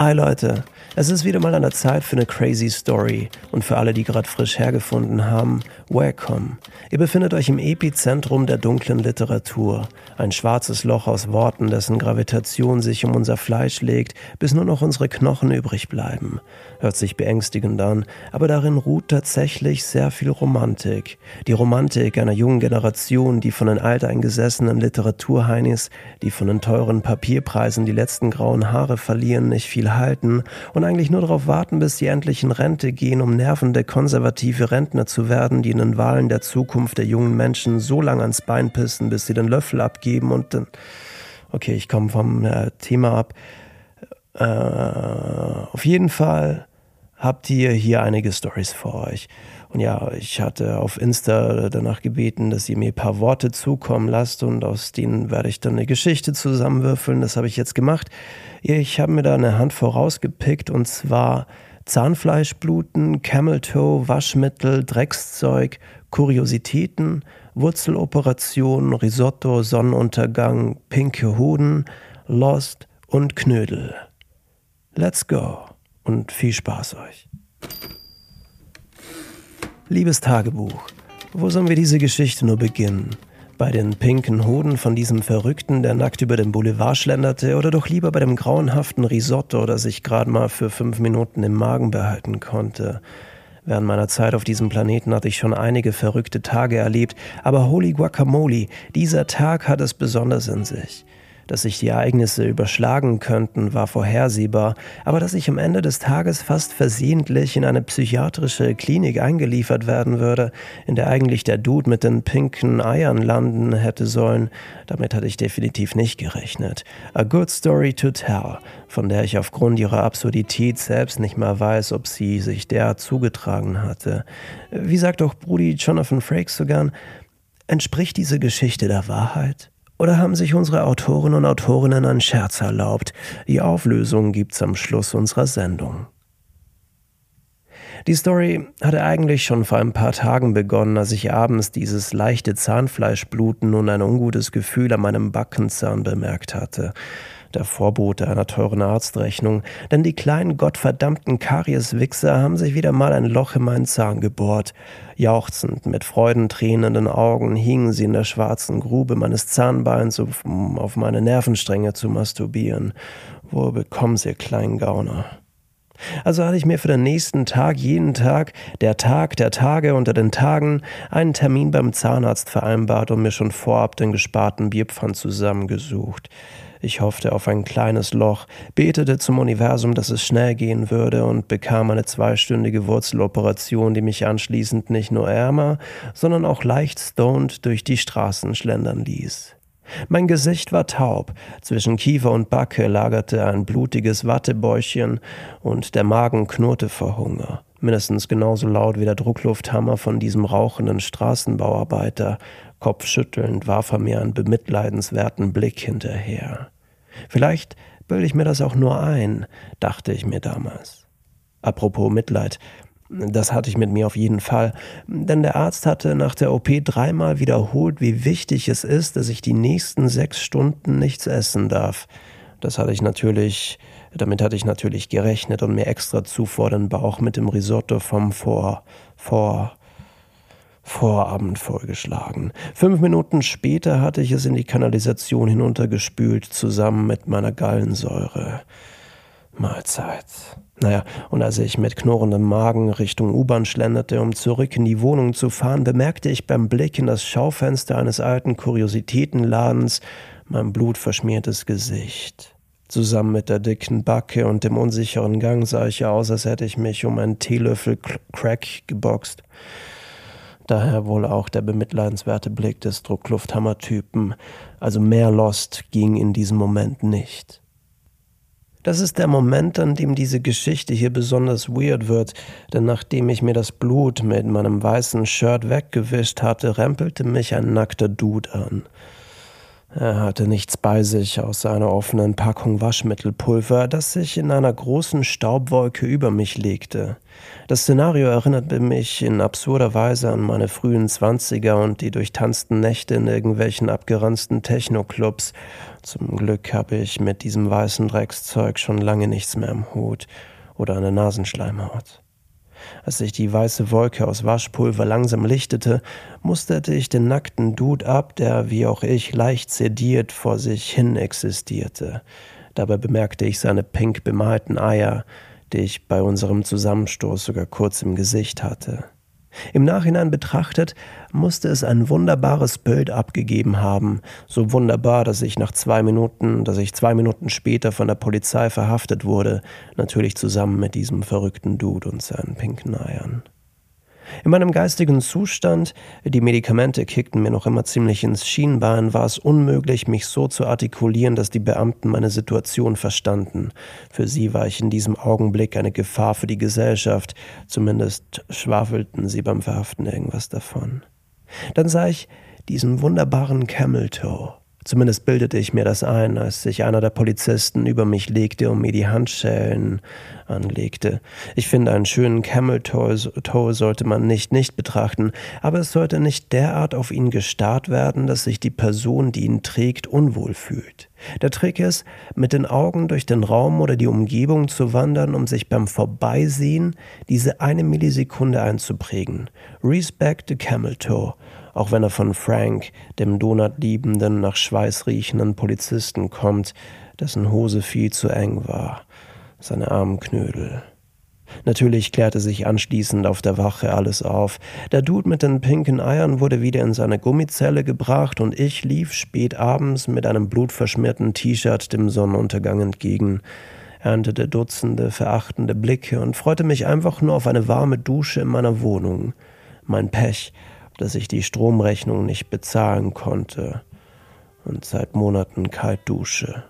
Hi Leute, es ist wieder mal an der Zeit für eine crazy Story und für alle, die gerade frisch hergefunden haben, welcome. Ihr befindet euch im Epizentrum der dunklen Literatur, ein schwarzes Loch aus Worten, dessen Gravitation sich um unser Fleisch legt, bis nur noch unsere Knochen übrig bleiben. Hört sich beängstigend an, aber darin ruht tatsächlich sehr viel Romantik. Die Romantik einer jungen Generation, die von den alteingesessenen Literaturheinis, die von den teuren Papierpreisen die letzten grauen Haare verlieren, nicht viel halten und eigentlich nur darauf warten, bis sie endlich in Rente gehen, um nervende konservative Rentner zu werden, die in den Wahlen der Zukunft der jungen Menschen so lange ans Bein pissen, bis sie den Löffel abgeben und dann. Okay, ich komme vom äh, Thema ab. Äh, auf jeden Fall habt ihr hier einige Stories für euch. Und ja, ich hatte auf Insta danach gebeten, dass ihr mir ein paar Worte zukommen lasst und aus denen werde ich dann eine Geschichte zusammenwürfeln. Das habe ich jetzt gemacht. Ich habe mir da eine Hand vorausgepickt und zwar Zahnfleischbluten, Camel Toe, Waschmittel, Dreckszeug, Kuriositäten, Wurzeloperationen, Risotto, Sonnenuntergang, pinke Hoden, Lost und Knödel. Let's go und viel Spaß euch. Liebes Tagebuch, wo sollen wir diese Geschichte nur beginnen? bei den pinken Hoden von diesem Verrückten, der nackt über den Boulevard schlenderte, oder doch lieber bei dem grauenhaften Risotto, das ich gerade mal für fünf Minuten im Magen behalten konnte. Während meiner Zeit auf diesem Planeten hatte ich schon einige verrückte Tage erlebt, aber holy guacamole, dieser Tag hat es besonders in sich. Dass sich die Ereignisse überschlagen könnten, war vorhersehbar, aber dass ich am Ende des Tages fast versehentlich in eine psychiatrische Klinik eingeliefert werden würde, in der eigentlich der Dude mit den pinken Eiern landen hätte sollen, damit hatte ich definitiv nicht gerechnet. A good story to tell, von der ich aufgrund ihrer Absurdität selbst nicht mal weiß, ob sie sich derart zugetragen hatte. Wie sagt doch Brudi Jonathan Frakes so gern, entspricht diese Geschichte der Wahrheit? Oder haben sich unsere Autoren und Autorinnen einen Scherz erlaubt? Die Auflösung gibt's am Schluss unserer Sendung. Die Story hatte eigentlich schon vor ein paar Tagen begonnen, als ich abends dieses leichte Zahnfleischbluten und ein ungutes Gefühl an meinem Backenzahn bemerkt hatte der Vorbote einer teuren Arztrechnung, denn die kleinen gottverdammten Karieswichser haben sich wieder mal ein Loch in meinen Zahn gebohrt. Jauchzend, mit freudentränenden Augen hingen sie in der schwarzen Grube meines Zahnbeins, um auf meine Nervenstränge zu masturbieren. Wo bekommen sie, kleinen Gauner? Also hatte ich mir für den nächsten Tag jeden Tag, der Tag der Tage unter den Tagen, einen Termin beim Zahnarzt vereinbart und mir schon vorab den gesparten Bierpfand zusammengesucht. Ich hoffte auf ein kleines Loch, betete zum Universum, dass es schnell gehen würde und bekam eine zweistündige Wurzeloperation, die mich anschließend nicht nur ärmer, sondern auch leicht stoned durch die Straßen schlendern ließ. Mein Gesicht war taub, zwischen Kiefer und Backe lagerte ein blutiges Wattebäuchchen und der Magen knurrte vor Hunger, mindestens genauso laut wie der Drucklufthammer von diesem rauchenden Straßenbauarbeiter, Kopfschüttelnd warf er mir einen bemitleidenswerten Blick hinterher. Vielleicht bilde ich mir das auch nur ein, dachte ich mir damals. Apropos Mitleid, das hatte ich mit mir auf jeden Fall, denn der Arzt hatte nach der OP dreimal wiederholt, wie wichtig es ist, dass ich die nächsten sechs Stunden nichts essen darf. Das hatte ich natürlich, damit hatte ich natürlich gerechnet und mir extra zuvor den Bauch mit dem Risotto vom Vor, vor, Vorabend vorgeschlagen. Fünf Minuten später hatte ich es in die Kanalisation hinuntergespült, zusammen mit meiner Gallensäure. Mahlzeit. Naja, und als ich mit knurrendem Magen Richtung U-Bahn schlenderte, um zurück in die Wohnung zu fahren, bemerkte ich beim Blick in das Schaufenster eines alten Kuriositätenladens mein blutverschmiertes Gesicht. Zusammen mit der dicken Backe und dem unsicheren Gang sah ich aus, als hätte ich mich um einen Teelöffel Crack geboxt. Daher wohl auch der bemitleidenswerte Blick des Drucklufthammer-Typen. Also mehr Lost ging in diesem Moment nicht. Das ist der Moment, an dem diese Geschichte hier besonders weird wird, denn nachdem ich mir das Blut mit meinem weißen Shirt weggewischt hatte, rempelte mich ein nackter Dude an. Er hatte nichts bei sich außer einer offenen Packung Waschmittelpulver, das sich in einer großen Staubwolke über mich legte. Das Szenario erinnerte mich in absurder Weise an meine frühen Zwanziger und die durchtanzten Nächte in irgendwelchen abgeranzten Technoclubs. Zum Glück habe ich mit diesem weißen Dreckszeug schon lange nichts mehr im Hut oder eine Nasenschleimhaut. Als sich die weiße Wolke aus Waschpulver langsam lichtete, musterte ich den nackten Dude ab, der wie auch ich leicht sediert vor sich hin existierte. Dabei bemerkte ich seine pink bemalten Eier, die ich bei unserem Zusammenstoß sogar kurz im Gesicht hatte. Im Nachhinein betrachtet musste es ein wunderbares Bild abgegeben haben, so wunderbar, dass ich nach zwei Minuten, dass ich zwei Minuten später von der Polizei verhaftet wurde, natürlich zusammen mit diesem verrückten Dude und seinen pinken Eiern. In meinem geistigen Zustand, die Medikamente kickten mir noch immer ziemlich ins Schienbein, war es unmöglich, mich so zu artikulieren, dass die Beamten meine Situation verstanden. Für sie war ich in diesem Augenblick eine Gefahr für die Gesellschaft, zumindest schwafelten sie beim Verhaften irgendwas davon. Dann sah ich diesen wunderbaren Camel Toe. Zumindest bildete ich mir das ein, als sich einer der Polizisten über mich legte und mir die Handschellen anlegte. Ich finde, einen schönen Camel Toe sollte man nicht nicht betrachten, aber es sollte nicht derart auf ihn gestarrt werden, dass sich die Person, die ihn trägt, unwohl fühlt. Der Trick ist, mit den Augen durch den Raum oder die Umgebung zu wandern, um sich beim Vorbeisehen diese eine Millisekunde einzuprägen. Respect the Camel Toe auch wenn er von Frank, dem donutliebenden, nach Schweiß riechenden Polizisten kommt, dessen Hose viel zu eng war, seine armen Knödel. Natürlich klärte sich anschließend auf der Wache alles auf. Der Dude mit den pinken Eiern wurde wieder in seine Gummizelle gebracht und ich lief spät abends mit einem blutverschmierten T-Shirt dem Sonnenuntergang entgegen, erntete Dutzende verachtende Blicke und freute mich einfach nur auf eine warme Dusche in meiner Wohnung. Mein Pech, dass ich die Stromrechnung nicht bezahlen konnte und seit Monaten kalt dusche.